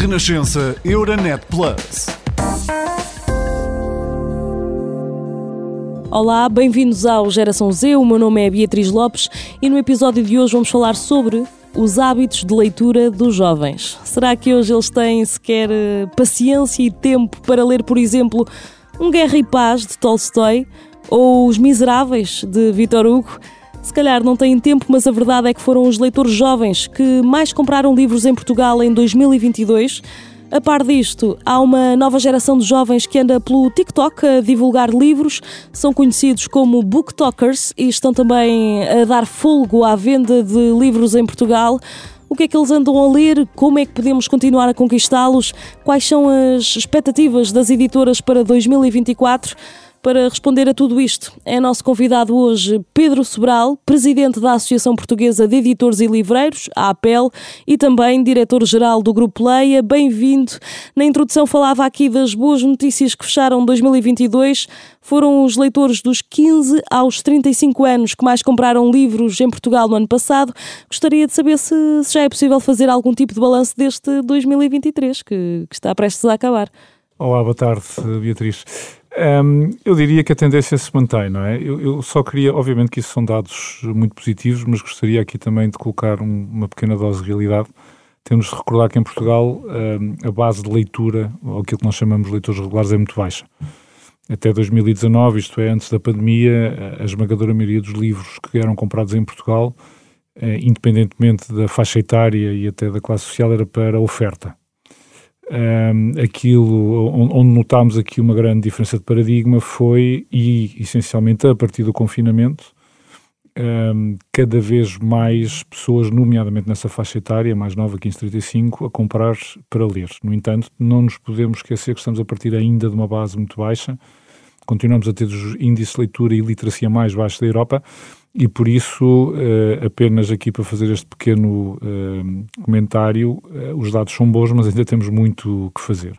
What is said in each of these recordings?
Renascença Euronet Plus. Olá, bem-vindos ao Geração Z. O meu nome é Beatriz Lopes e no episódio de hoje vamos falar sobre os hábitos de leitura dos jovens. Será que hoje eles têm sequer eh, paciência e tempo para ler, por exemplo, Um Guerra e Paz de Tolstói ou Os Miseráveis de Victor Hugo? Se calhar não têm tempo, mas a verdade é que foram os leitores jovens que mais compraram livros em Portugal em 2022. A par disto, há uma nova geração de jovens que anda pelo TikTok a divulgar livros, são conhecidos como booktokers e estão também a dar folgo à venda de livros em Portugal. O que é que eles andam a ler? Como é que podemos continuar a conquistá-los? Quais são as expectativas das editoras para 2024? Para responder a tudo isto, é nosso convidado hoje Pedro Sobral, presidente da Associação Portuguesa de Editores e Livreiros, a APEL, e também diretor-geral do Grupo Leia. Bem-vindo. Na introdução falava aqui das boas notícias que fecharam 2022. Foram os leitores dos 15 aos 35 anos que mais compraram livros em Portugal no ano passado. Gostaria de saber se, se já é possível fazer algum tipo de balanço deste 2023, que, que está prestes a acabar. Olá, boa tarde, Beatriz. Um, eu diria que a tendência se mantém, não é? Eu, eu, só queria, obviamente que isso são dados muito positivos, mas gostaria aqui também de colocar um, uma pequena dose de realidade. Temos de recordar que em Portugal um, a base de leitura, ou aquilo que nós chamamos de leitores regulares, é muito baixa. Até 2019, isto é, antes da pandemia, a esmagadora maioria dos livros que eram comprados em Portugal, eh, independentemente da faixa etária e até da classe social, era para oferta um, aquilo onde notámos aqui uma grande diferença de paradigma foi, e essencialmente a partir do confinamento, um, cada vez mais pessoas, nomeadamente nessa faixa etária, mais nova, 15-35, a comprar para ler. No entanto, não nos podemos esquecer que estamos a partir ainda de uma base muito baixa, continuamos a ter os índices de leitura e literacia mais baixos da Europa, e por isso, uh, apenas aqui para fazer este pequeno uh, comentário, uh, os dados são bons, mas ainda temos muito que fazer.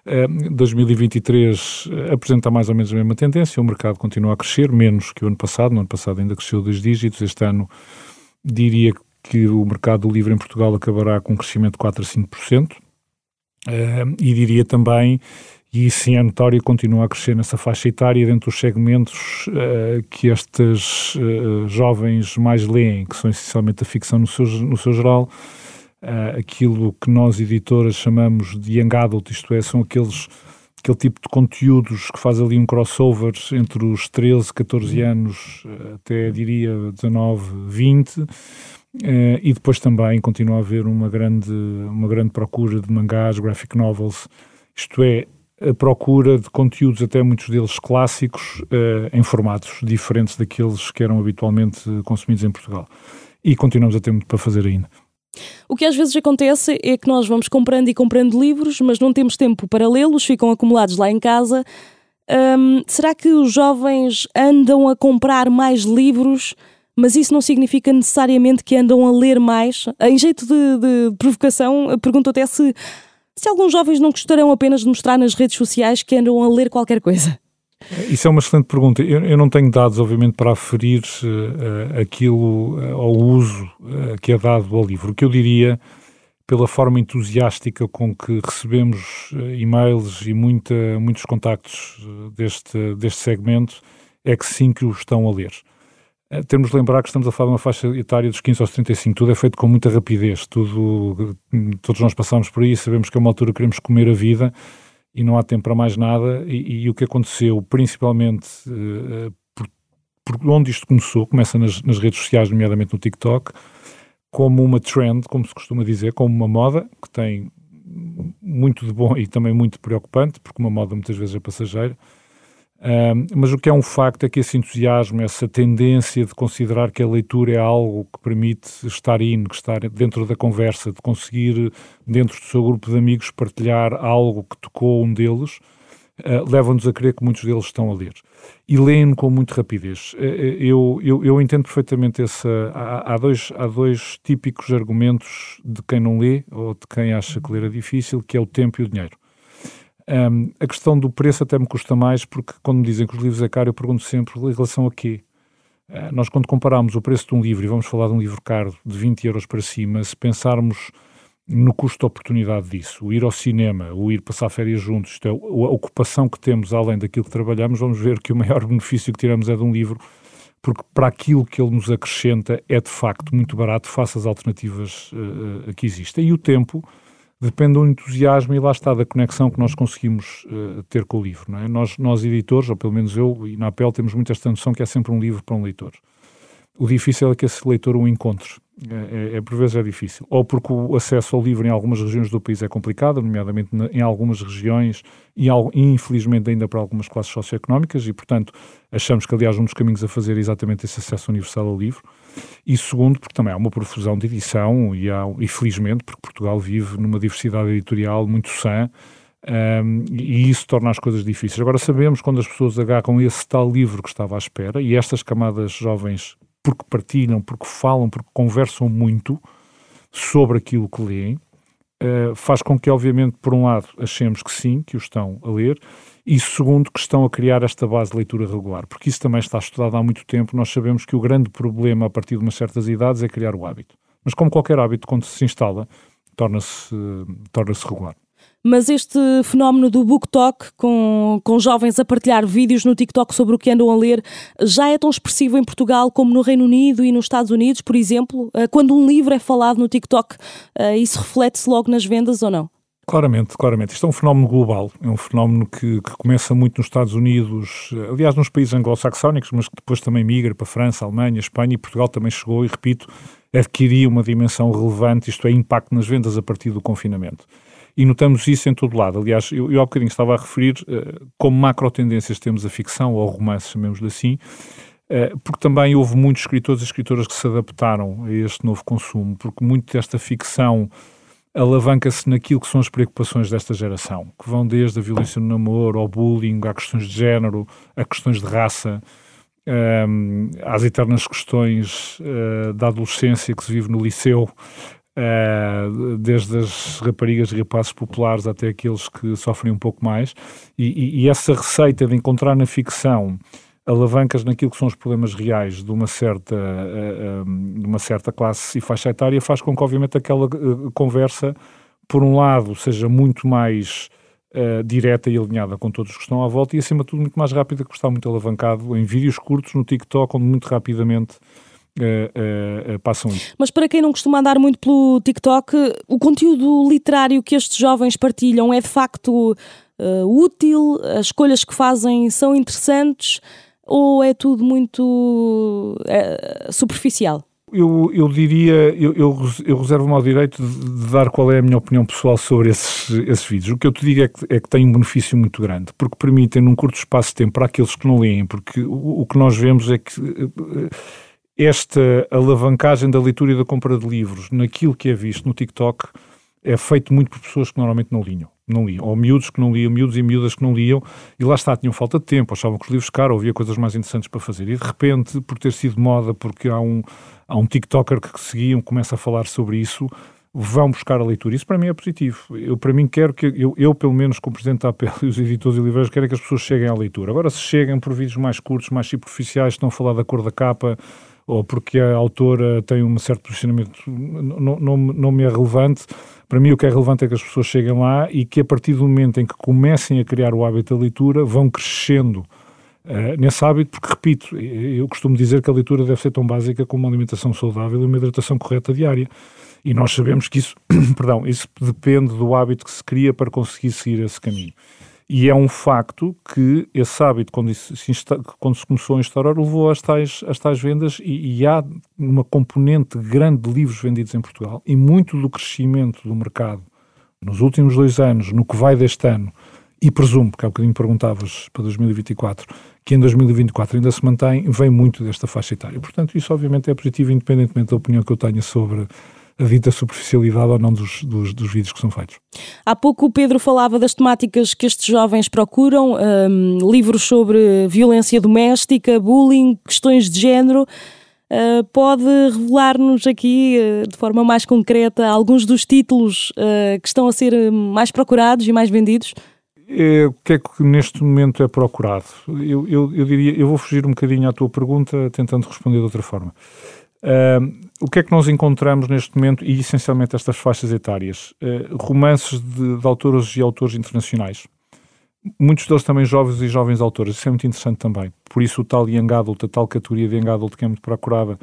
2023 apresenta mais ou menos a mesma tendência, o mercado continua a crescer, menos que o ano passado, no ano passado ainda cresceu dois dígitos, este ano diria que o mercado livre em Portugal acabará com um crescimento de 4 a 5%, e diria também e sim é notório continua a crescer nessa faixa etária dentro dos segmentos uh, que estes uh, jovens mais leem, que são essencialmente a ficção no seu, no seu geral, uh, aquilo que nós editoras chamamos de young adult, isto é, são aqueles aquele tipo de conteúdos que faz ali um crossover entre os 13, 14 anos até diria 19, 20 e depois também continua a haver uma grande, uma grande procura de mangás, graphic novels, isto é, a procura de conteúdos, até muitos deles clássicos, uh, em formatos diferentes daqueles que eram habitualmente consumidos em Portugal. E continuamos a ter muito para fazer ainda. O que às vezes acontece é que nós vamos comprando e comprando livros, mas não temos tempo para lê-los, ficam acumulados lá em casa. Um, será que os jovens andam a comprar mais livros, mas isso não significa necessariamente que andam a ler mais? Em jeito de, de provocação, pergunto até se se alguns jovens não gostarão apenas de mostrar nas redes sociais que andam a ler qualquer coisa? Isso é uma excelente pergunta. Eu, eu não tenho dados, obviamente, para aferir uh, aquilo uh, ao uso uh, que é dado ao livro. O que eu diria, pela forma entusiástica com que recebemos e-mails e muita, muitos contactos deste, deste segmento, é que sim que o estão a ler. Eh, temos de lembrar que estamos a falar de uma faixa etária dos 15 aos 35, tudo é feito com muita rapidez, tudo, todos nós passamos por aí, sabemos que é uma altura que queremos comer a vida e não há tempo para mais nada, e, e o que aconteceu, principalmente uh, por, por, onde isto começou, começa nas, nas, redes sociais, nomeadamente no TikTok, como uma trend, como se costuma dizer, como uma moda, que tem muito de bom e também muito preocupante, porque uma moda muitas vezes é passageira, mas o que é um facto é que esse entusiasmo, essa tendência de considerar que a leitura é algo que permite estar in, que estar dentro da conversa, de conseguir, dentro do seu grupo de amigos, partilhar algo que tocou um deles, uh, leva-nos a crer que muitos deles estão a ler. E leem com muita rapidez. Uh, eu, eu, eu, entendo perfeitamente essa. Há, há, dois, há dois típicos argumentos de quem não lê ou de quem acha que ler é difícil, que é o tempo e o dinheiro. Um, a questão do preço até me custa mais, porque quando me dizem que os livros é caro, eu pergunto sempre em relação a quê? Uh, nós, quando comparamos o preço de um livro, e vamos falar de um livro caro de 20 euros para cima, se pensarmos no custo de oportunidade disso, o ir ao cinema, o ir passar férias juntos, isto é, a ocupação que temos além daquilo que trabalhamos, vamos ver que o maior benefício que tiramos é de um livro, porque para aquilo que ele nos acrescenta é de facto muito barato face às alternativas uh, que existem. E o tempo depende do entusiasmo e lá está da conexão que nós conseguimos uh, ter com o livro. É? nós, nós, editores, ou pelo menos eu e na Apel, temos muito esta noção que é sempre um livro para um leitor. O difícil é que esse leitor o encontre. É, é, é, por vezes é difícil. Ou porque o acesso ao livro em algumas regiões do país é complicado, nomeadamente em algumas regiões e, infelizmente, ainda para algumas classes socioeconómicas, e, portanto, achamos que, aliás, um dos caminhos a fazer é exatamente esse acesso universal ao livro. E segundo, porque também há uma profusão de edição e, há, e felizmente, porque Portugal vive numa diversidade editorial muito sã, um, e isso torna as coisas difíceis. Agora sabemos quando as pessoas agarram esse tal livro que estava à espera, e estas camadas jovens porque partilham, porque falam, porque conversam muito sobre aquilo que leem, uh, faz com que, obviamente, por um lado, achemos que sim, que o estão a ler, e segundo, que estão a criar esta base de leitura regular, porque isso também está estudado há muito tempo. Nós sabemos que o grande problema a partir de umas certas idades é criar o hábito. Mas, como qualquer hábito, quando se instala, torna-se torna regular mas este fenómeno do BookTok, com, com jovens a partilhar vídeos no TikTok sobre o que andam a ler, já é tão expressivo em Portugal como no Reino Unido e nos Estados Unidos, por exemplo? Eh, quando um livro é falado no TikTok, eh, isso reflete-se logo nas vendas ou não? Claramente, claramente. Isto é um fenómeno global, é um fenómeno que, que começa muito nos Estados Unidos, eh, aliás, nos países anglo-saxónicos, mas que depois também migra para a França, a Alemanha, a Espanha e Portugal também chegou, e repito, adquiria uma dimensão relevante, isto é, impacto nas vendas a partir do confinamento e notamos isso em todo lado. Aliás, eu, eu há bocadinho estava a referir uh, como macro tendências temos a ficção, ou o romance, chamemos-lhe assim, uh, porque também houve muitos escritores e escritoras que se adaptaram a este novo consumo, porque muito desta ficção alavanca-se naquilo que são as preocupações desta geração, que vão desde a violência no namoro, ao bullying, a questões de género, a questões de raça, um, ehm, às eternas questões uh, da adolescência que se vive no liceu, Uh, desde as raparigas e rapazes populares até aqueles que sofrem um pouco mais, e, e, e, essa receita de encontrar na ficção alavancas naquilo que são os problemas reais de uma certa, uh, um, de uma certa classe e faixa etária faz com que, obviamente, aquela conversa, por um lado, seja muito mais direta e alinhada com todos os que estão à volta e, acima de tudo, muito mais rápida, que está muito alavancado em vídeos curtos no TikTok, onde muito rapidamente uh, uh, passam isso. Mas para quem não costuma andar muito pelo TikTok, o conteúdo literário que estes jovens partilham é de facto útil? As escolhas que fazem são interessantes? Ou é tudo muito superficial? Eu, eu diria, eu, eu, eu reservo-me ao direito de, de, dar qual é a minha opinião pessoal sobre esses, esses vídeos. O que eu te digo é que, é que tem um benefício muito grande, porque permitem, num curto espaço de tempo, para aqueles que não leem, porque o, o que nós vemos é que esta alavancagem da leitura e da compra de livros naquilo que é visto no TikTok é feito muito por pessoas que normalmente não liam, não liam, ou miúdos que não liam, miúdos e miúdas que não liam, e lá está, tinham falta de tempo, achavam que os livros caros, havia coisas mais interessantes para fazer, e de repente, por ter sido moda, porque há um, há um TikToker que seguiam, começa a falar sobre isso, vão buscar a leitura. Isso para mim é positivo. Eu, para mim, quero que, eu, eu pelo menos, como Presidente da APL e os editores e livreiros, quero que as pessoas cheguem à leitura. Agora, se cheguem por vídeos mais curtos, mais superficiais, estão a falar da cor da capa, ou porque a autora tem um certo posicionamento, não, não, não me é relevante. Para mim, o que é relevante é que as pessoas cheguem lá e que, a partir do momento em que comecem a criar o hábito da leitura, vão crescendo uh, nesse hábito, porque, repito, eu costumo dizer que a leitura deve ser tão básica como uma alimentação saudável e uma hidratação correta diária. E nós sabemos que isso, perdão, isso depende do hábito que se cria para conseguir seguir esse caminho. E é um facto que esse hábito, quando se, quando se começou a instaurar, levou às tais, às tais vendas e, e, há uma componente grande de livros vendidos em Portugal e muito do crescimento do mercado nos últimos dois anos, no que vai deste ano, e presumo, que há bocadinho perguntavas para 2024, que em 2024 ainda se mantém, vem muito desta faixa etária. Portanto, isso obviamente é positivo, independentemente da opinião que eu tenha sobre a dita superficialidade ou não dos, dos, dos, vídeos que são feitos. Há pouco o Pedro falava das temáticas que estes jovens procuram, um, livros sobre violência doméstica, bullying, questões de género. Uh, pode revelar-nos aqui, uh, de forma mais concreta, alguns dos títulos uh, que estão a ser mais procurados e mais vendidos? É, o que é que neste momento é procurado? Eu, eu, eu, diria, eu vou fugir um bocadinho à tua pergunta, tentando responder de outra forma. O que é que nós encontramos neste momento, e essencialmente estas faixas etárias? Uh, romances de, de autores e autores internacionais. Muitos deles também jovens e jovens autores. Isso é muito interessante também. Por isso o tal young adult, a tal categoria de young adult que é muito procurada,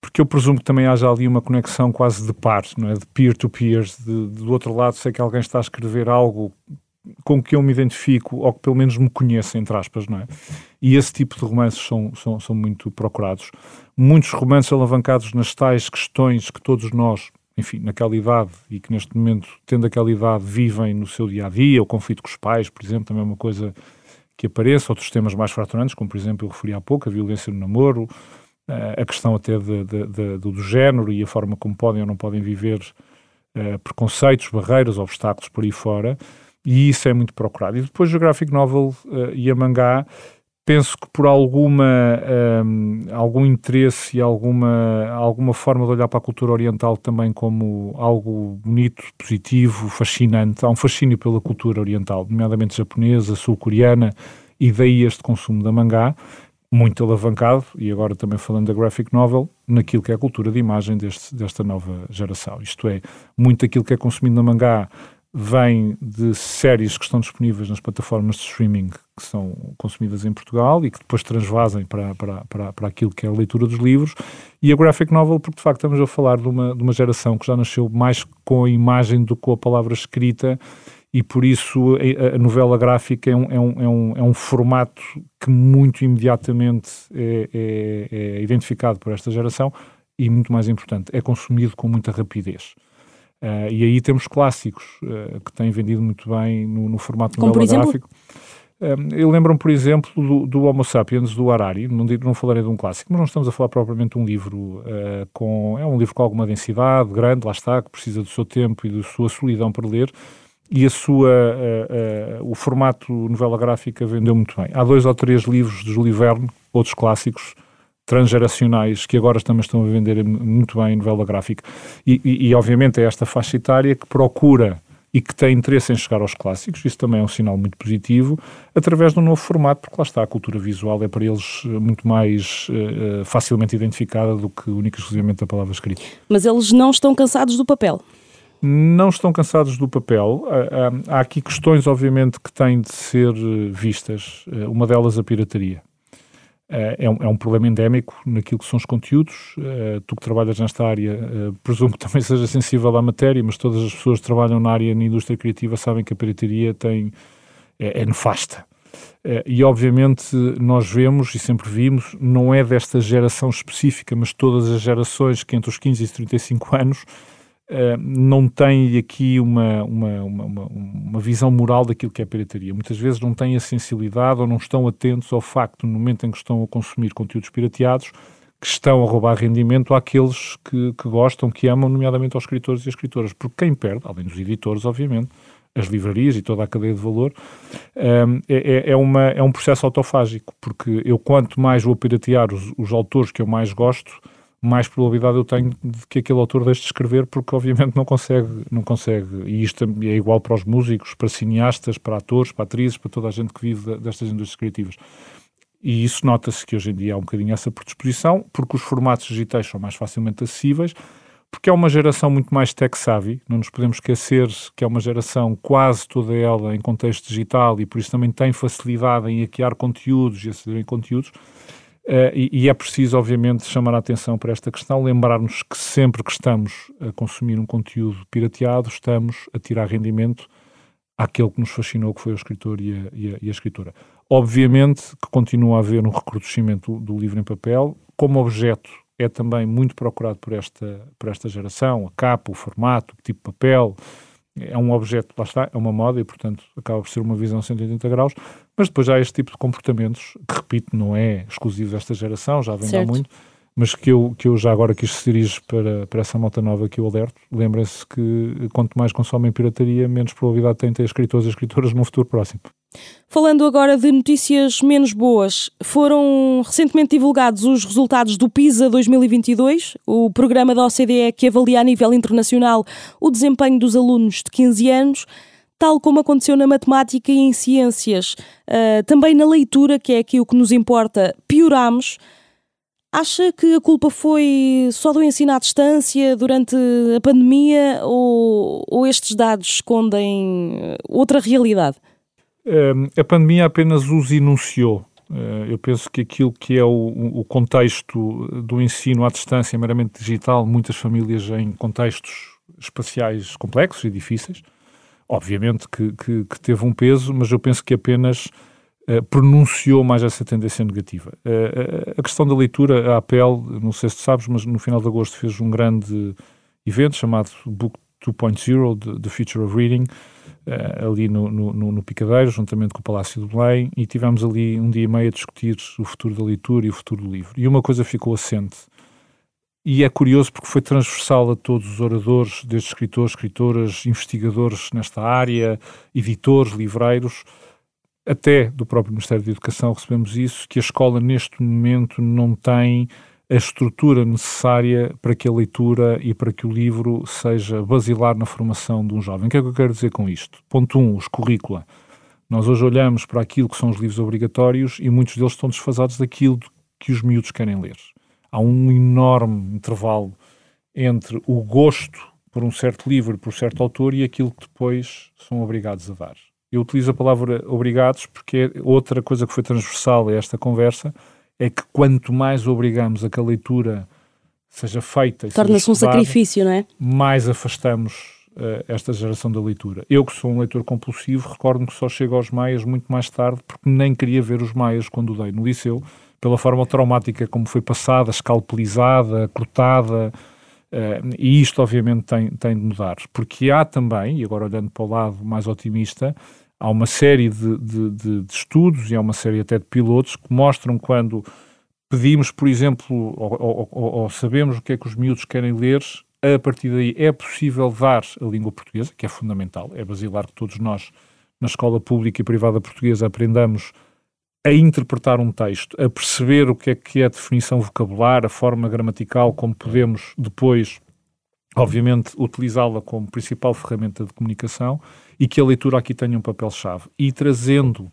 porque eu presumo que também haja ali uma conexão quase de pares, não é? de peer-to-peers, do outro lado sei que alguém está a escrever algo com que eu me identifico, ou que pelo menos me conheça, entre aspas, não é? E esse tipo de romances são, são, são muito procurados. Muitos romances alavancados nas tais questões que todos nós, enfim, naquela idade e que neste momento, tendo aquela idade, vivem no seu dia a dia, o conflito com os pais, por exemplo, também é uma coisa que aparece, outros temas mais fraturantes, como por exemplo eu referi há pouco, a violência no namoro, eh, a questão até de, de, de, do género e a forma como podem ou não podem viver uh, preconceitos, barreiras, obstáculos por aí fora e isso é muito procurado. E depois o graphic novel uh, e a mangá, penso que por alguma um, ehm, algum interesse e alguma alguma forma de olhar para a cultura oriental também como algo bonito, positivo, fascinante. Há um fascínio pela cultura oriental, nomeadamente japonesa, sul-coreana, e daí este consumo da mangá muito alavancado, e agora também falando da graphic novel, naquilo que é a cultura de imagem deste, desta nova geração. Isto é, muito aquilo que é consumido na mangá vem de séries que estão disponíveis nas plataformas de streaming que são consumidas em Portugal e que depois transvasem para, para, para, para aquilo que é a leitura dos livros, e a graphic novel, porque de facto estamos a falar de uma, de uma geração que já nasceu mais com a imagem do que com a palavra escrita, e por isso a, a novela gráfica é um, é, um, é, um, é um formato que muito imediatamente é, é, é identificado por esta geração e, muito mais importante, é consumido com muita rapidez. Uh, e aí temos clássicos uh, que têm vendido muito bem no, no formato Como novela gráfico. Uh, eu lembro-me, por exemplo, do, do, Homo Sapiens, do Harari, não, não falarei de um clássico, mas não estamos a falar propriamente de um livro com... É um livro com alguma densidade, grande, lá está, que precisa do seu tempo e da sua solidão para ler, e a sua, o formato novela gráfica vendeu muito bem. Há dois ou três livros de Júlio Verne, outros clássicos, transgeracionais que agora também estão a vender muito bem novela gráfica. E, e, e, obviamente é esta faixa etária que procura e que tem interesse em chegar aos clássicos, isso também é um sinal muito positivo, através de um novo formato, porque lá está, a cultura visual é para eles eh, muito mais uh, facilmente identificada do que única e exclusivamente a palavra escrita. Mas eles não estão cansados do papel? Não estão cansados do papel. Há aqui questões, obviamente, que têm de ser vistas. Uma delas, a pirataria. Eh, é um, é um, problema endémico naquilo que são os conteúdos. Uh, tu que trabalhas nesta área, uh, presumo que também seja sensível à matéria, mas todas as pessoas que trabalham na área na indústria criativa sabem que a pirataria tem, é, é nefasta. Uh, e obviamente nós vemos e sempre vimos, não é desta geração específica, mas todas as gerações que entre os 15 e 35 anos Uh, não têm aqui uma, uma, uma, uma, visão moral daquilo que é pirataria. Muitas vezes não têm a sensibilidade ou não estão atentos ao facto, no momento em que estão a consumir conteúdos pirateados, que estão a roubar rendimento àqueles que, que gostam, que amam, nomeadamente aos escritores e escritoras. Porque quem perde, além dos editores, obviamente, as livrarias e toda a cadeia de valor, um, é, é, é, uma, é um processo autofágico, porque eu quanto mais vou piratear os, os autores que eu mais gosto, mais probabilidade eu tenho de que aquele autor deixe de escrever, porque obviamente não consegue, não consegue. E isto é igual para os músicos, para cineastas, para atores, para atrizes, para toda a gente que vive destas indústrias criativas. E isso nota-se que hoje em dia há um bocadinho essa predisposição, porque os formatos digitais são mais facilmente acessíveis, porque é uma geração muito mais tech-savvy, não nos podemos esquecer que é uma geração quase toda ela em contexto digital e por isso também tem facilidade em hackear conteúdos e aceder em conteúdos. Uh, e, e, é preciso, obviamente, chamar a atenção para esta questão, lembrar-nos que sempre que estamos a consumir um conteúdo pirateado, estamos a tirar rendimento àquele que nos fascinou, que foi o escritor e a, e a, e a escritora. Obviamente que continua a haver um recrudescimento do, do livro em papel, como objeto é também muito procurado por esta, por esta geração, a capa, o formato, o tipo de papel, é um objeto, lá está, é uma moda e, portanto, acaba por ser uma visão 180 graus, mas depois há este tipo de comportamentos, que, repito, não é exclusivo desta geração, já vem há muito, mas que eu, que eu já agora quis se dirige para, para essa malta nova que eu alerto. Lembrem-se que quanto mais consomem pirataria, menos probabilidade têm de ter escritores e escritoras no futuro próximo. Falando agora de notícias menos boas, foram recentemente divulgados os resultados do PISA 2022, o programa da OCDE que avalia a nível internacional o desempenho dos alunos de 15 anos tal como aconteceu na matemática e em ciências, uh, também na leitura, que é aqui o que nos importa, pioramos. Acha que a culpa foi só do ensino à distância durante a pandemia ou, ou estes dados escondem eh, outra realidade? Um, a pandemia apenas os enunciou. Uh, eu penso que aquilo que é o, o, contexto do ensino à distância meramente digital, muitas famílias em contextos espaciais complexos e difíceis, obviamente que, que, que teve um peso, mas eu penso que apenas eh, pronunciou mais essa tendência negativa. Uh, a questão da leitura, a APL, não sei se sabes, mas no final de agosto fez um grande evento chamado Book 2.0, The Future of Reading, ali no, no, no, Picadeiro, juntamente com o Palácio do Belém, e tivemos ali um dia e meio a discutir o futuro da leitura e o futuro do livro. E uma coisa ficou assente, e é curioso porque foi transversal a todos os oradores, desde escritores, escritoras, investigadores nesta área, editores, livreiros, até do próprio Ministério da Educação recebemos isso, que a escola neste momento não tem a estrutura necessária para que a leitura e para que o livro seja basilar na formação de um jovem. O que é que eu quero dizer com isto? Ponto 1, um, os currícula. Nós hoje olhamos para aquilo que são os livros obrigatórios e muitos deles estão desfasados daquilo que os miúdos querem ler. Há um enorme intervalo entre o gosto por um certo livro, por um certo autor e aquilo que depois são obrigados a dar. Eu utilizo a palavra obrigados porque é outra coisa que foi transversal a esta conversa é que quanto mais obrigamos a que a leitura seja feita torna-se um sacrifício, não é? Mais afastamos uh, esta geração da leitura. Eu que sou um leitor compulsivo, recordo-me que só chego aos Maias muito mais tarde porque nem queria ver os Maias quando dei no liceu, pela forma traumática como foi passada, escalpelizada, cortada, Uh, e isto, obviamente, tem, tem de mudar, porque há também, e agora olhando para o lado mais otimista, há uma série de, de, de, de estudos e há uma série até de pilotos que mostram quando pedimos, por exemplo, ou, ou, ou, sabemos o que é que os miúdos querem ler, a partir daí é possível dar a língua portuguesa, que é fundamental, é basilar que todos nós, na escola pública e privada portuguesa, aprendamos a interpretar um texto, a perceber o que é que é a definição vocabular, a forma gramatical, como podemos depois, obviamente, utilizá-la como principal ferramenta de comunicação e que a leitura aqui tenha um papel-chave. E trazendo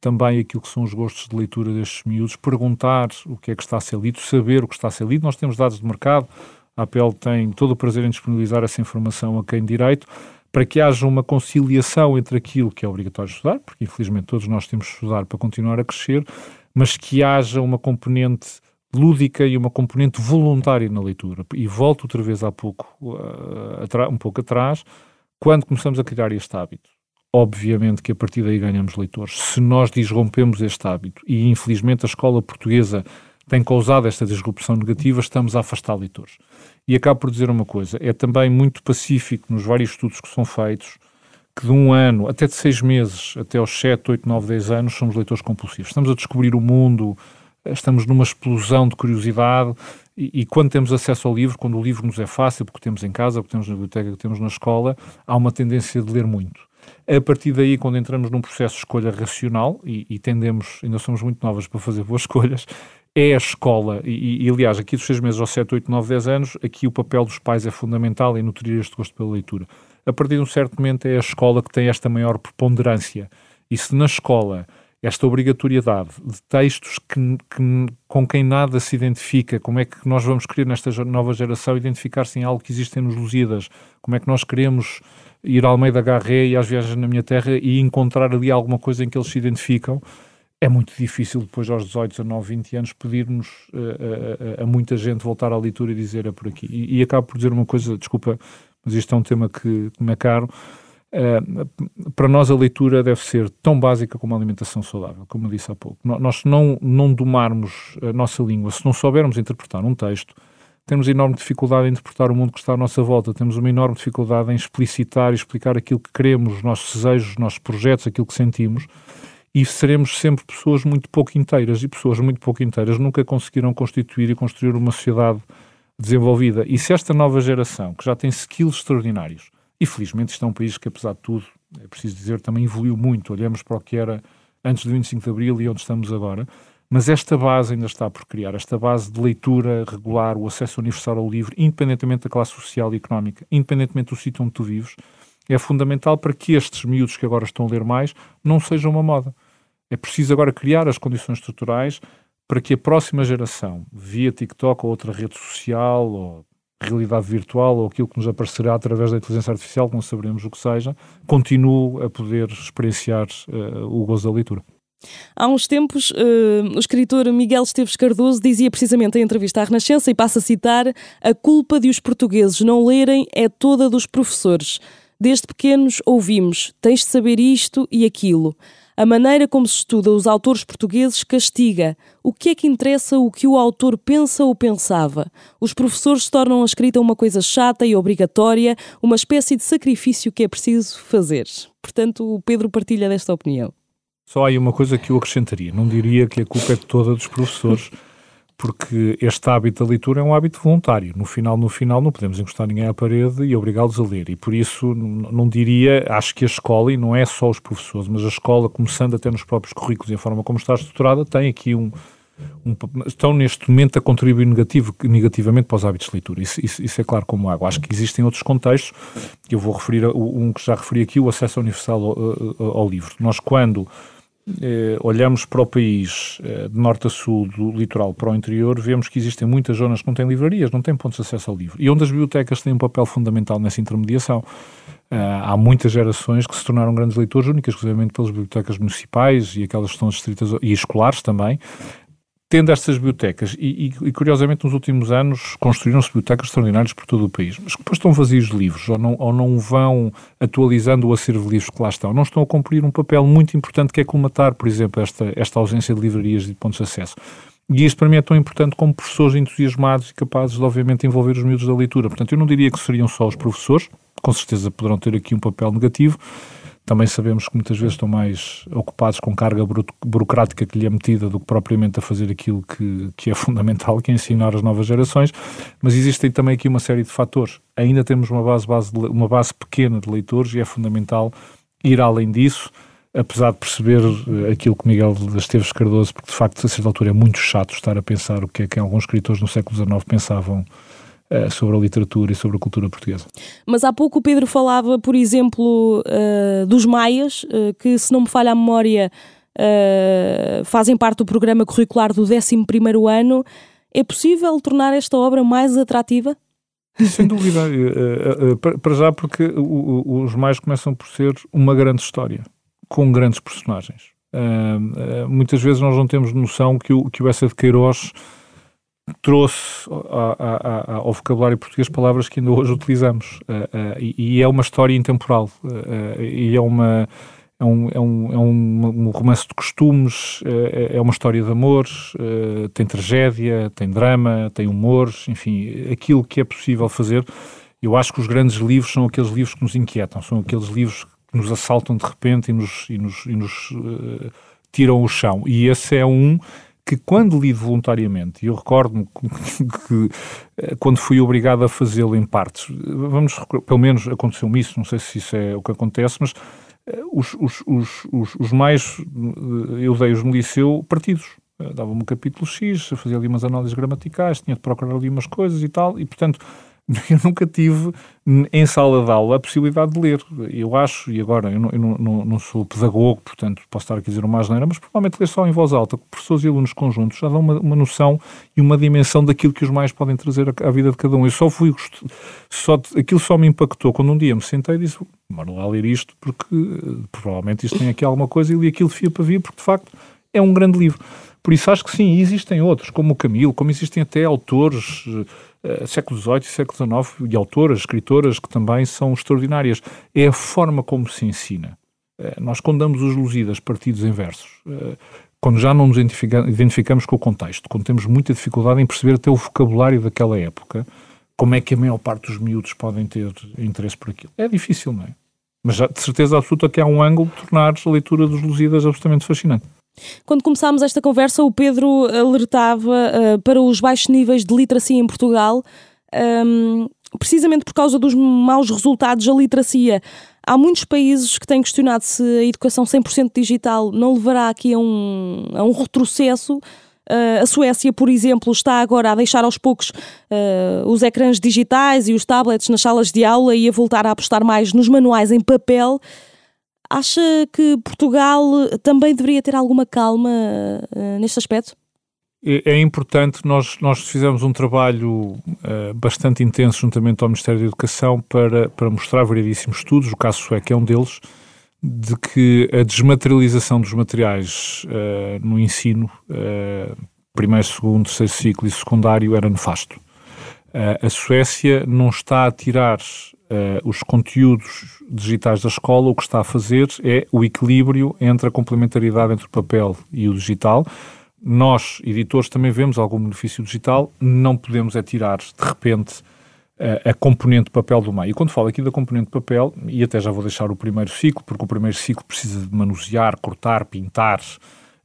também aquilo que são os gostos de leitura destes miúdos, perguntar o que é que está a ser lido, saber o que está a ser lido. Nós temos dados de mercado, a APL tem todo o prazer em disponibilizar essa informação a quem direito, para que haja uma conciliação entre aquilo que é obrigatório estudar, porque infelizmente todos nós temos de estudar para continuar a crescer, mas que haja uma componente lúdica e uma componente voluntária na leitura. E volto outra vez há pouco, uh, um pouco atrás, quando começamos a criar este hábito. Obviamente que a partir daí ganhamos leitores. Se nós disrompemos este hábito, e infelizmente a escola portuguesa tem causado esta disrupção negativa, estamos a afastar leitores. E acabo por dizer uma coisa: é também muito pacífico nos vários estudos que são feitos que de um ano, até de seis meses, até aos sete, oito, nove, dez anos, somos leitores compulsivos. Estamos a descobrir o mundo, estamos numa explosão de curiosidade e, e, quando temos acesso ao livro, quando o livro nos é fácil, porque temos em casa, porque temos na biblioteca, porque temos na escola, há uma tendência de ler muito. A partir daí, quando entramos num processo de escolha racional e, e tendemos, ainda somos muito novas para fazer boas escolhas, é a escola, e, e, aliás, aqui dos seis meses aos 7, 8, 9, 10 anos, aqui o papel dos pais é fundamental em nutrir este gosto pela leitura. A partir de um certo momento é a escola que tem esta maior preponderância. E se na escola esta obrigatoriedade de textos que, que, com quem nada se identifica, como é que nós vamos querer nesta nova geração identificar-se em algo que existe nos Lusíadas, como é que nós queremos ir ao meio da Garré e às viagens na minha terra e encontrar ali alguma coisa em que eles se identificam, é muito difícil depois aos 18, 19, 20 anos pedirmos uh, a, a, muita gente voltar à leitura e dizer é por aqui. E, e acabo por dizer uma coisa, desculpa, mas isto é um tema que, que me é caro. Uh, para nós a leitura deve ser tão básica como a alimentação saudável, como eu disse há pouco. Nós se não, não domarmos a nossa língua, se não soubermos interpretar um texto, temos enorme dificuldade em interpretar o mundo que está à nossa volta, temos uma enorme dificuldade em explicitar e explicar aquilo que queremos, os nossos desejos, os nossos projetos, aquilo que sentimos e seremos sempre pessoas muito pouco inteiras e pessoas muito pouco inteiras nunca conseguiram constituir e construir uma sociedade desenvolvida. E se esta nova geração, que já tem skills extraordinários, e felizmente isto é um país que, apesar de tudo, é preciso dizer, também evoluiu muito, olhamos para o que era antes do 25 de Abril e onde estamos agora, mas esta base ainda está por criar, esta base de leitura regular, o acesso universal ao livro, independentemente da classe social e económica, independentemente do sítio onde tu vives, é fundamental para que estes miúdos que agora estão a ler mais não sejam uma moda. É preciso agora criar as condições estruturais para que a próxima geração, via TikTok ou outra rede social, ou realidade virtual, ou aquilo que nos aparecerá através da inteligência artificial, que não saberemos o que seja, continue a poder experienciar uh, o gozo da leitura. Há uns tempos, uh, o escritor Miguel Esteves Cardoso dizia precisamente em entrevista à Renascença, e passa a citar: A culpa de os portugueses não lerem é toda dos professores. Desde pequenos ouvimos: tens de saber isto e aquilo. A maneira como se estuda os autores portugueses castiga. O que é que interessa o que o autor pensa ou pensava? Os professores tornam a escrita uma coisa chata e obrigatória, uma espécie de sacrifício que é preciso fazer. Portanto, o Pedro partilha desta opinião. Só há aí uma coisa que eu acrescentaria. Não diria que a culpa é toda dos professores, porque este hábito da leitura é um hábito voluntário. No final, no final, não podemos encostar ninguém à parede e obrigá-los a ler. E por isso, não diria, acho que a escola, e não é só os professores, mas a escola, começando até nos próprios currículos e a forma como está estruturada, tem aqui um, um, estão neste momento a contribuir negativo, negativamente para os hábitos de leitura. Isso, isso, isso, é claro como água. Acho que existem outros contextos, eu vou referir a, um que já referi aqui, o acesso universal ao, ao, ao livro. Nós, quando eh, olhamos para o país eh, de norte a sul, do litoral para o interior, vemos que existem muitas zonas que não têm livrarias, não têm pontos de acesso ao livro. E onde as bibliotecas têm um papel fundamental nessa intermediação. Uh, há muitas gerações que se tornaram grandes leitores, únicas exclusivamente pelas bibliotecas municipais e aquelas que estão distritas e escolares também, tendo estas bibliotecas, e, e, e, curiosamente nos últimos anos construíram-se bibliotecas extraordinárias por todo o país, mas que depois estão vazios de livros, ou não, ou não vão atualizando o acervo de livros que lá estão, não estão a cumprir um papel muito importante que é colmatar, por exemplo, esta, esta ausência de livrarias e de pontos de acesso. E isto para mim é tão importante como professores entusiasmados e capazes de, obviamente, envolver os miúdos da leitura. Portanto, eu não diria que seriam só os professores, com certeza poderão ter aqui um papel negativo, também sabemos que muitas vezes estão mais ocupados com carga burocrática que lhe é metida do que propriamente a fazer aquilo que, que é fundamental, que é ensinar as novas gerações, mas existem também aqui uma série de fatores. Ainda temos uma base, base uma base pequena de leitores e é fundamental ir além disso, apesar de perceber eh, aquilo que Miguel Esteves Cardoso, porque de facto a certa altura é muito chato estar a pensar o que é que alguns escritores no século XIX pensavam uh, sobre a literatura e sobre a cultura portuguesa. Mas há pouco o Pedro falava, por exemplo, uh, dos maias, uh, que se não me falha a memória, fazem parte do programa curricular do 11º ano. É possível tornar esta obra mais atrativa? Sem dúvida, para já porque os mais começam por ser uma grande história, com grandes personagens. muitas vezes nós não temos noção que o, que o Essa de Queiroz trouxe ao vocabulário português palavras que ainda hoje utilizamos uh, uh, e, e, é uma história intemporal uh, e é uma é um, é um, é um, romance de costumes, é uma história de amor, tem tragédia, tem drama, tem humor, enfim, aquilo que é possível fazer. Eu acho que os grandes livros são aqueles livros que nos inquietam, são aqueles livros que nos assaltam de repente e nos, e nos, e nos tiram o chão. E esse é um que quando lido voluntariamente, e eu recordo-me que eh, quando fui obrigado a fazê-lo em partes, vamos, pelo menos aconteceu-me isso, não sei se isso é o que acontece, mas eh, os, os, os, os mais, eh, eu dei-os no liceu partidos. Dava-me um capítulo X, fazia ali umas análises gramaticais, tinha de procurar ali umas coisas e tal, e portanto eu nunca tive em sala de aula a possibilidade de ler. Eu acho, e agora eu não, eu não, não sou pedagogo, portanto posso estar aqui a dizer uma asneira, mas provavelmente ler só em voz alta, com professores e alunos conjuntos, já dá uma, uma noção e uma dimensão daquilo que os mais podem trazer à, à vida de cada um. Eu só fui, só, aquilo só me impactou quando um dia me sentei e disse, vamos lá ler isto, porque provavelmente isto tem aqui alguma coisa, e li aquilo fia para via, porque de facto é um grande livro. Por isso acho que sim, existem outros, como o Camilo, como existem até autores uh, século XVIII e século XIX e autoras, escritoras que também são extraordinárias. É a forma como se ensina. Uh, nós damos os Lusíadas partidos em versos, uh, quando já não nos identifica, identificamos com o contexto, quando temos muita dificuldade em perceber até o vocabulário daquela época, como é que a maior parte dos miúdos podem ter interesse por aquilo? É difícil, não é? Mas já, de certeza absoluta que há um ângulo de tornar a leitura dos Lusíadas absolutamente fascinante. Quando começámos esta conversa, o Pedro alertava uh, para os baixos níveis de literacia em Portugal, um, ehm, precisamente por causa dos maus resultados da literacia. Há muitos países que têm questionado se a educação 100% digital não levará aqui a um, a um retrocesso. Uh, a Suécia, por exemplo, está agora a deixar aos poucos uh, os ecrãs digitais e os tablets nas salas de aula e a voltar a apostar mais nos manuais em papel. Acha que Portugal também deveria ter alguma calma uh, neste aspecto? é, é importante, nós, nós fizemos um trabalho uh, bastante intenso juntamente ao Ministério da Educação para, para mostrar variedíssimos estudos, o caso sueco é um deles, de que a desmaterialização dos materiais uh, no ensino, uh, primeiro, segundo, terceiro ciclo e secundário, era nefasto. a Suécia não está a tirar os conteúdos digitais da escola, o que está a fazer é o equilíbrio entre a complementaridade entre o papel e o digital, nós, editores, também vemos algum benefício digital, não podemos é tirar, de repente, a, a componente papel do meio. E quando falo aqui da componente papel, e até já vou deixar o primeiro ciclo, porque o primeiro ciclo precisa de manusear, cortar, pintar,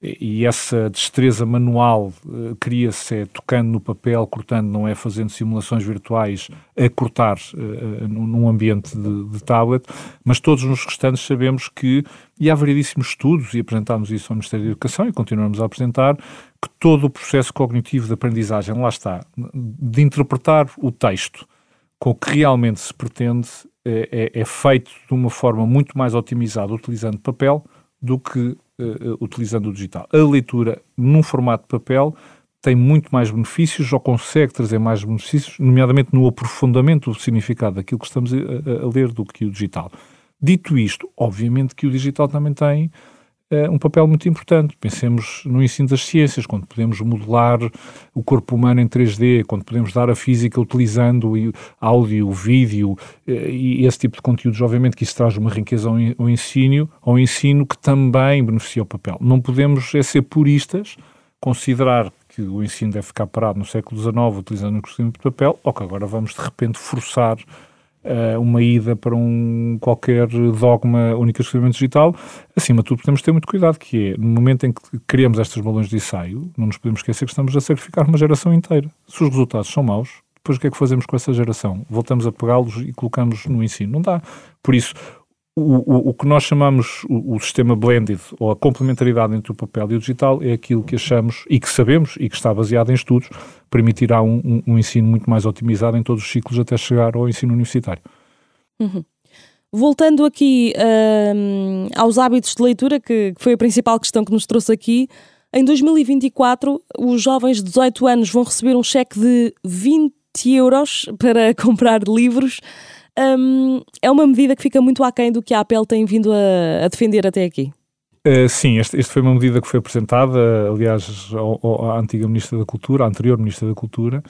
e essa destreza manual uh, cria-se é tocando no papel, cortando, não é fazendo simulações virtuais a cortar uh, num ambiente de, de, tablet, mas todos os restantes sabemos que, e há variedíssimos estudos, e apresentámos isso ao Ministério da Educação e continuamos a apresentar, que todo o processo cognitivo de aprendizagem, lá está, de interpretar o texto com o que realmente se pretende, é, é, é feito de uma forma muito mais otimizada utilizando papel do que uh, utilizando o digital. A leitura num formato de papel tem muito mais benefícios ou consegue trazer mais benefícios, nomeadamente no aprofundamento do significado daquilo que estamos a, a, a ler do que o digital. Dito isto, obviamente que o digital também tem um papel muito importante. Pensemos no ensino das ciências, quando podemos modelar o corpo humano em 3D, quando podemos dar a física utilizando o áudio, o vídeo eh, e esse tipo de conteúdos. Obviamente que isso traz uma riqueza ao ensino, ao ensino que também beneficia o papel. Não podemos é ser puristas, considerar que o ensino deve ficar parado no século XIX utilizando o costume de papel, ou que agora vamos de repente forçar uh, uma ida para um qualquer dogma única exclusivamente digital, acima de tudo de ter muito cuidado, que é, no momento em que criamos estas balões de ensaio, não nos podemos esquecer que estamos a sacrificar uma geração inteira. Se os resultados são maus, depois o que é que fazemos com essa geração? Voltamos a pegá-los e colocamos no ensino? Não dá. Por isso, o, o, que nós chamamos o, o, sistema blended, ou a complementaridade entre o papel e o digital, é aquilo que achamos e que sabemos e que está baseado em estudos, permitirá um, um, um ensino muito mais otimizado em todos os ciclos até chegar ao ensino universitário. Uhum. Voltando aqui uh, aos hábitos de leitura, que, que foi a principal questão que nos trouxe aqui, em 2024 os jovens de 18 anos vão receber um cheque de 20 euros para comprar livros um, é uma medida que fica muito aquém do que a Apple tem vindo a, a defender até aqui. Uh, sim, este, foi uma medida que foi apresentada, aliás, ao, ao, à antiga Ministra da Cultura, à anterior Ministra da Cultura,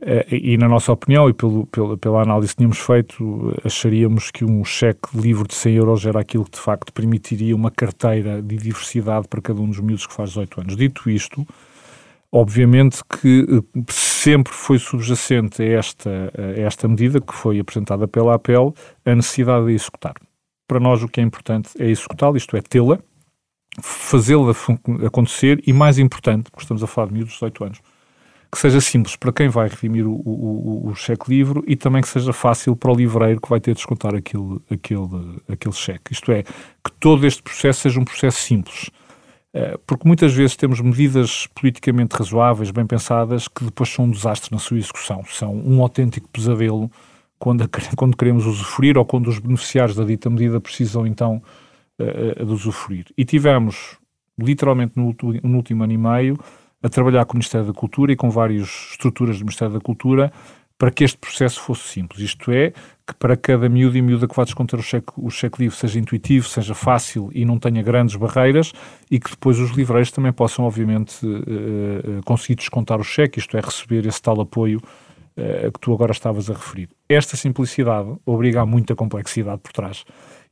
uh, e na nossa opinião e pelo, pela análise que tínhamos feito, acharíamos que um cheque livre de 100 euros era aquilo que de facto permitiria uma carteira de diversidade para cada um dos miúdos que faz 18 anos. Dito isto, Obviamente que eh, sempre foi subjacente a esta, a esta medida que foi apresentada pela APEL a necessidade de executar. Para nós o que é importante é executá-la, isto é, tê-la, fazê-la acontecer e, mais importante, porque estamos a falar de miúdos de 18 anos, que seja simples para quem vai redimir o, o, o, cheque livre e também que seja fácil para o livreiro que vai ter de descontar aquele, aquele, aquele cheque. Isto é, que todo este processo seja um processo simples porque muitas vezes temos medidas politicamente razoáveis, bem pensadas, que depois são um desastre na sua execução. São um autêntico pesadelo quando, quando queremos usufruir ou quando os beneficiários da dita medida precisam então eh, eh, de usufruir. E tivemos, literalmente no, no último ano e meio, a trabalhar com o Ministério da Cultura e com várias estruturas do Ministério da Cultura para que este processo fosse simples. Isto é, que para cada miúdo e miúda que vá descontar o cheque, o cheque livre seja intuitivo, seja fácil e não tenha grandes barreiras e que depois os livreiros também possam, obviamente, uh, conseguir descontar o cheque, isto é, receber esse tal apoio uh, que tu agora estavas a referir. Esta simplicidade obriga a muita complexidade por trás.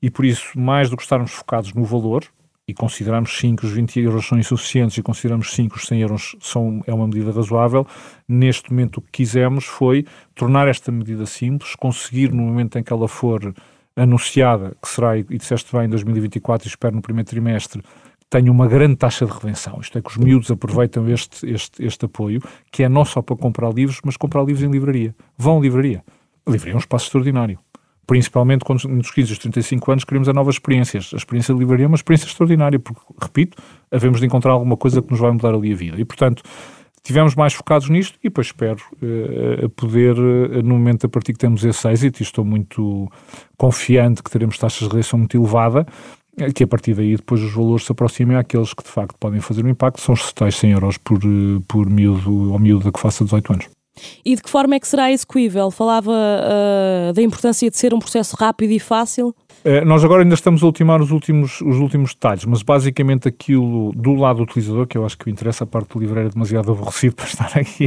E por isso, mais do que estarmos focados no valor, e consideramos sim que os 20 euros são insuficientes e consideramos sim que os 100 euros são, é uma medida razoável, neste momento o que quisemos foi tornar esta medida simples, conseguir no momento em que ela for anunciada, que será, e disseste bem, em 2024 e espero no primeiro trimestre, tenha uma grande taxa de redenção. Isto é que os miúdos aproveitam este, este, este apoio, que é não só para comprar livros, mas comprar livros em livraria. Vão à livraria. A livraria é um espaço extraordinário principalmente quando nos 15 e 35 anos queremos a novas experiências. A experiência de livraria é uma experiência extraordinária, porque, repito, havemos de encontrar alguma coisa que nos vai mudar ali a vida. E, portanto, tivemos mais focados nisto e depois espero uh, poder, uh, no momento a partir que temos esse êxito, e estou muito confiante que teremos taxas de redenção muito elevada, que a partir daí depois os valores se aproximem àqueles que de facto podem fazer um impacto, são os tais 100 euros por, por miúdo ou miúda que faça 18 anos. E de que forma é que será execuível? Falava uh, da importância de ser um processo rápido e fácil. Uh, nós agora ainda estamos a ultimar os últimos, os últimos detalhes, mas basicamente aquilo do lado do utilizador, que eu acho que interessa, a parte do livro era demasiado aborrecido para estar aqui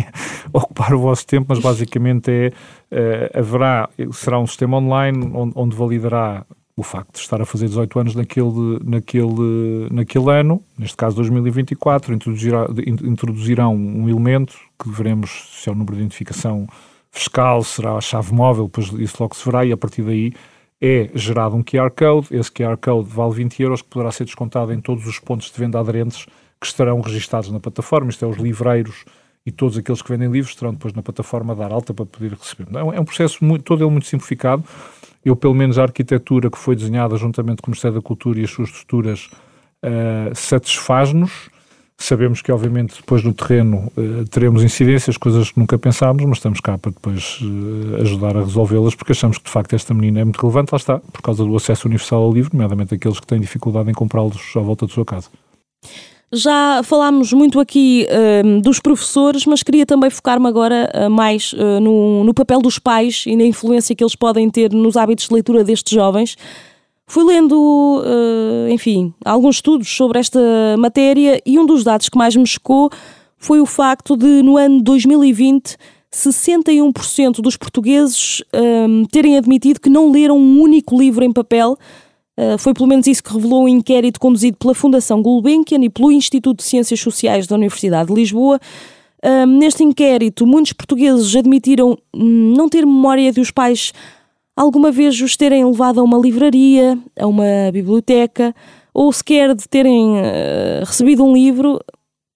a ocupar o vosso tempo, mas basicamente é, uh, haverá, será um sistema online onde, onde validará o facto de estar a fazer 18 anos naquele, naquele, naquele ano, neste caso 2024, introduzirá, introduzirão um elemento que veremos se é o número de identificação fiscal, será a chave móvel, depois isso logo se verá, e a partir daí é gerado um QR Code, esse QR Code vale 20 euros, que poderá ser descontado em todos os pontos de venda aderentes que estarão registados na plataforma, isto é, os livreiros e todos aqueles que vendem livros estarão depois na plataforma a dar alta para poder receber. É um processo muito, todo ele muito simplificado, eu, pelo menos, a arquitetura que foi desenhada juntamente com o Ministério da Cultura e as suas estruturas uh, satisfaz-nos. Sabemos que, obviamente, depois no terreno uh, teremos incidências, coisas que nunca pensámos, mas estamos cá para depois uh, ajudar a resolvê-las, porque achamos que, de facto, esta menina é muito relevante, lá está, por causa do acesso universal ao livro, nomeadamente aqueles que têm dificuldade em comprá-los à volta da sua casa. Já falámos muito aqui uh, dos professores, mas queria também focar-me agora uh, mais uh, no, no, papel dos pais e na influência que eles podem ter nos hábitos de leitura destes jovens. Fui lendo, enfim, alguns estudos sobre esta matéria e um dos dados que mais me chocou foi o facto de, no ano 2020, 61% dos portugueses terem admitido que não leram um único livro em papel foi pelo menos isso que revelou um inquérito conduzido pela Fundação Gulbenkian e pelo Instituto de Ciências Sociais da Universidade de Lisboa. neste inquérito, muitos portugueses admitiram hum, não ter memória de os pais alguma vez os terem levado a uma livraria, a uma biblioteca, ou sequer de terem uh, recebido um livro.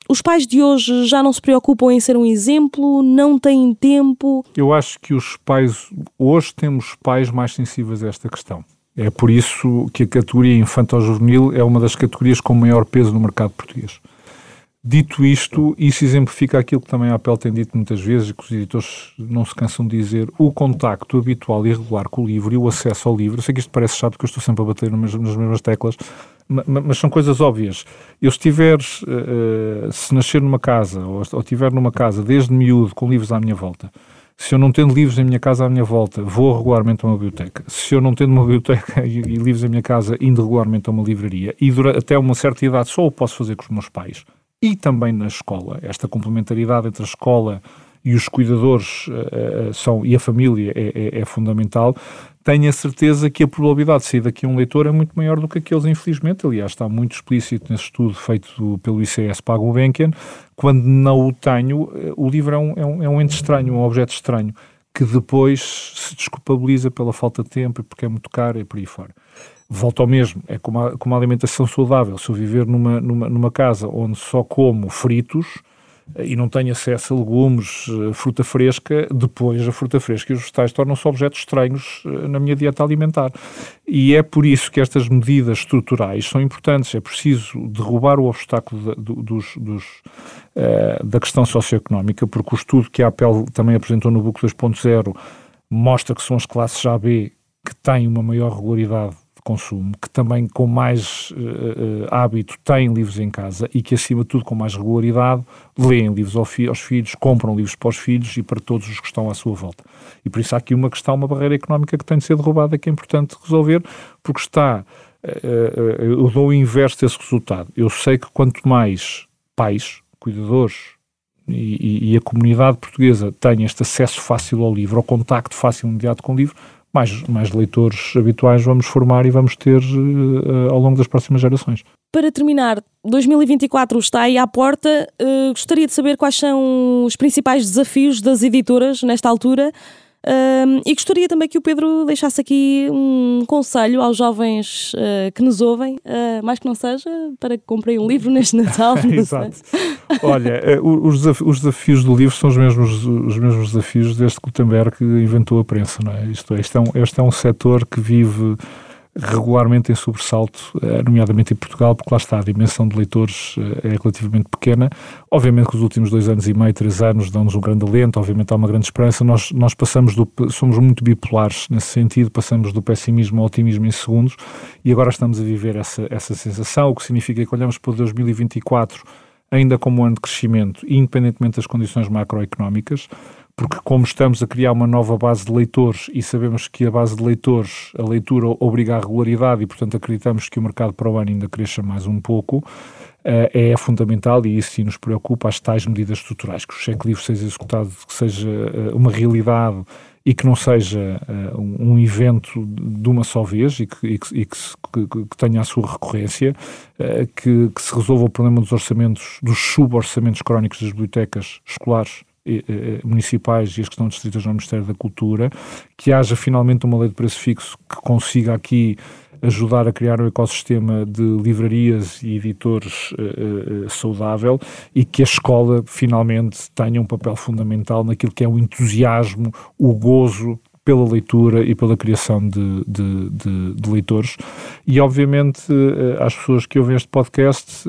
Os pais de hoje já não se preocupam em ser um exemplo, não têm tempo. Eu acho que os pais, hoje temos pais mais sensíveis a esta questão. É por isso que a categoria infantil-juvenil é uma das categorias com maior peso no mercado português. Dito isto, isso exemplifica aquilo que também a Apple tem dito muitas vezes e que os editores não se cansam de dizer, o contacto habitual e regular com o livro e o acesso ao livro. Eu sei que isto parece chato porque eu estou sempre a bater nas mesmas teclas, mas são coisas óbvias. Eu se tiveres, uh, se nascer numa casa ou, ou tiver numa casa desde miúdo com livros à minha volta, se eu não tendo livros em minha casa à minha volta, vou regularmente a uma biblioteca. Se eu não tendo uma biblioteca e, e livros em minha casa, indo regularmente a uma livraria, e durante, até uma certa idade só o posso fazer com os meus pais, e também na escola, esta complementaridade entre a escola e os cuidadores uh, são, e a família é, é, é, fundamental, tenho a certeza que a probabilidade de sair daqui um leitor é muito maior do que aqueles, infelizmente. Aliás, está muito explícito nesse estudo feito pelo ICS para a. Quando não o tenho, eh, o livro é um, é um, é um ente estranho, um objeto estranho, que depois se desculpabiliza pela falta de tempo porque é muito caro e por aí fora. Volto ao mesmo, é como a, como a alimentação saudável. Se eu viver numa, numa, numa casa onde só como fritos, e não tenho acesso a legumes, eh, fruta fresca, depois a fruta fresca e os vegetais tornam-se objetos estranhos eh, na minha dieta alimentar. E é por isso que estas medidas estruturais são importantes. É preciso derrubar o obstáculo da, dos, dos, uh, da questão socioeconómica, porque o estudo que a APEL também apresentou no Book 2.0 mostra que são as classes AB que têm uma maior regularidade consumo, que também com mais uh, hábito têm livros em casa e que, acima de tudo, com mais regularidade, leem livros ao fi aos filhos, compram livros para os filhos e para todos os que estão à sua volta. E por isso há aqui uma questão, uma barreira económica que tem de ser derrubada, que é importante resolver, porque está. Uh, eu dou o inverso desse resultado. Eu sei que quanto mais pais, cuidadores, e, e, a comunidade portuguesa tem este acesso fácil ao livro, ao contacto fácil imediato com o livro, mais, mais leitores habituais vamos formar e vamos ter uh, ao longo das próximas gerações. Para terminar, 2024 está aí à porta. Uh, gostaria de saber quais são os principais desafios das editoras nesta altura Uh, e gostaria também que o Pedro deixasse aqui um conselho aos jovens uh, que nos ouvem, uh, mais que não seja, para que comprem um livro neste Natal. Exato. Olha, eh, os, desafios, os, desafios do livro são os mesmos, os mesmos desafios desde que Gutenberg inventou a prensa. Não é? Isto, é, é um, este é um setor que vive regularmente em sobressalto, eh, nomeadamente em Portugal, porque lá está, a dimensão de leitores eh, é relativamente pequena. Obviamente que os últimos dois anos e meio, três anos, dão-nos um grande alento, obviamente há uma grande esperança. Nós, nós passamos do, somos muito bipolares nesse sentido, passamos do pessimismo ao otimismo em segundos e agora estamos a viver essa, essa sensação, o que significa que olhamos para 2024 ainda como um ano de crescimento, independentemente das condições macroeconómicas, porque como estamos a criar uma nova base de leitores e sabemos que a base de leitores, a leitura obriga à regularidade e, portanto, acreditamos que o mercado para o ano ainda cresça mais um pouco, eh, é fundamental e isso sim nos preocupa as tais medidas estruturais, que o cheque livre seja executado, que seja eh, uma realidade e que não seja uh, um, evento de uma só vez e que, e que, e que, que tenha a sua recorrência, uh, que, se resolva o problema dos orçamentos, dos suborçamentos crónicos das bibliotecas escolares municipais e as que estão distritas no Ministério da Cultura, que haja finalmente uma lei de preço fixo que consiga aqui ajudar a criar um ecossistema de livrarias e editores uh, uh, saudável e que a escola finalmente tenha um papel fundamental naquilo que é o entusiasmo, o gozo pela leitura e pela criação de, de, de, de leitores. E, obviamente, uh, às pessoas que ouvem este podcast,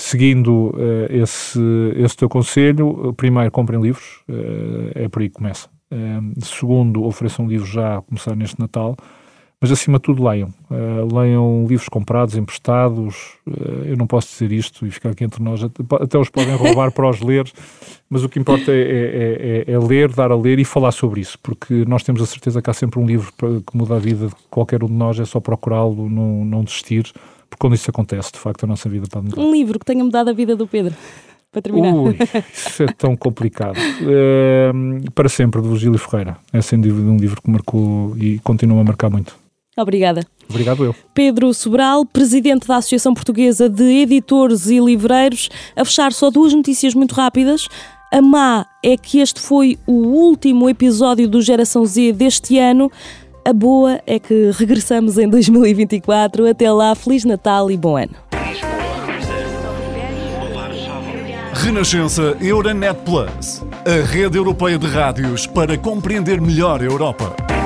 seguindo esse, esse teu conselho, primeiro, comprem livros, é por aí que começa. segundo, ofereçam livros já a começar neste Natal. Mas acima de tudo leiam. Uh, leiam livros comprados, emprestados. Uh, eu não posso dizer isto e ficar aqui entre nós. Até os podem roubar para os ler, mas o que importa é, é, é, é, ler, dar a ler e falar sobre isso, porque nós temos a certeza que há sempre um livro que muda a vida de qualquer um de nós, é só procurá-lo, não, não desistir, porque quando isso acontece, de facto, a nossa vida pode mudar. Um livro que tenha mudado a vida do Pedro para terminar. Ui, isso é tão complicado. Uh, para sempre, do Gílio Ferreira. É sem dúvida um livro que marcou e continua a marcar muito. Obrigada. Obrigado eu. Pedro Sobral, presidente da Associação Portuguesa de Editores e Livreiros, a fechar só duas notícias muito rápidas. A má é que este foi o último episódio do Geração Z deste ano. A boa é que regressamos em 2024. Até lá, Feliz Natal e bom ano. Renascença Euronet Plus, a rede europeia de rádios para compreender melhor a Europa.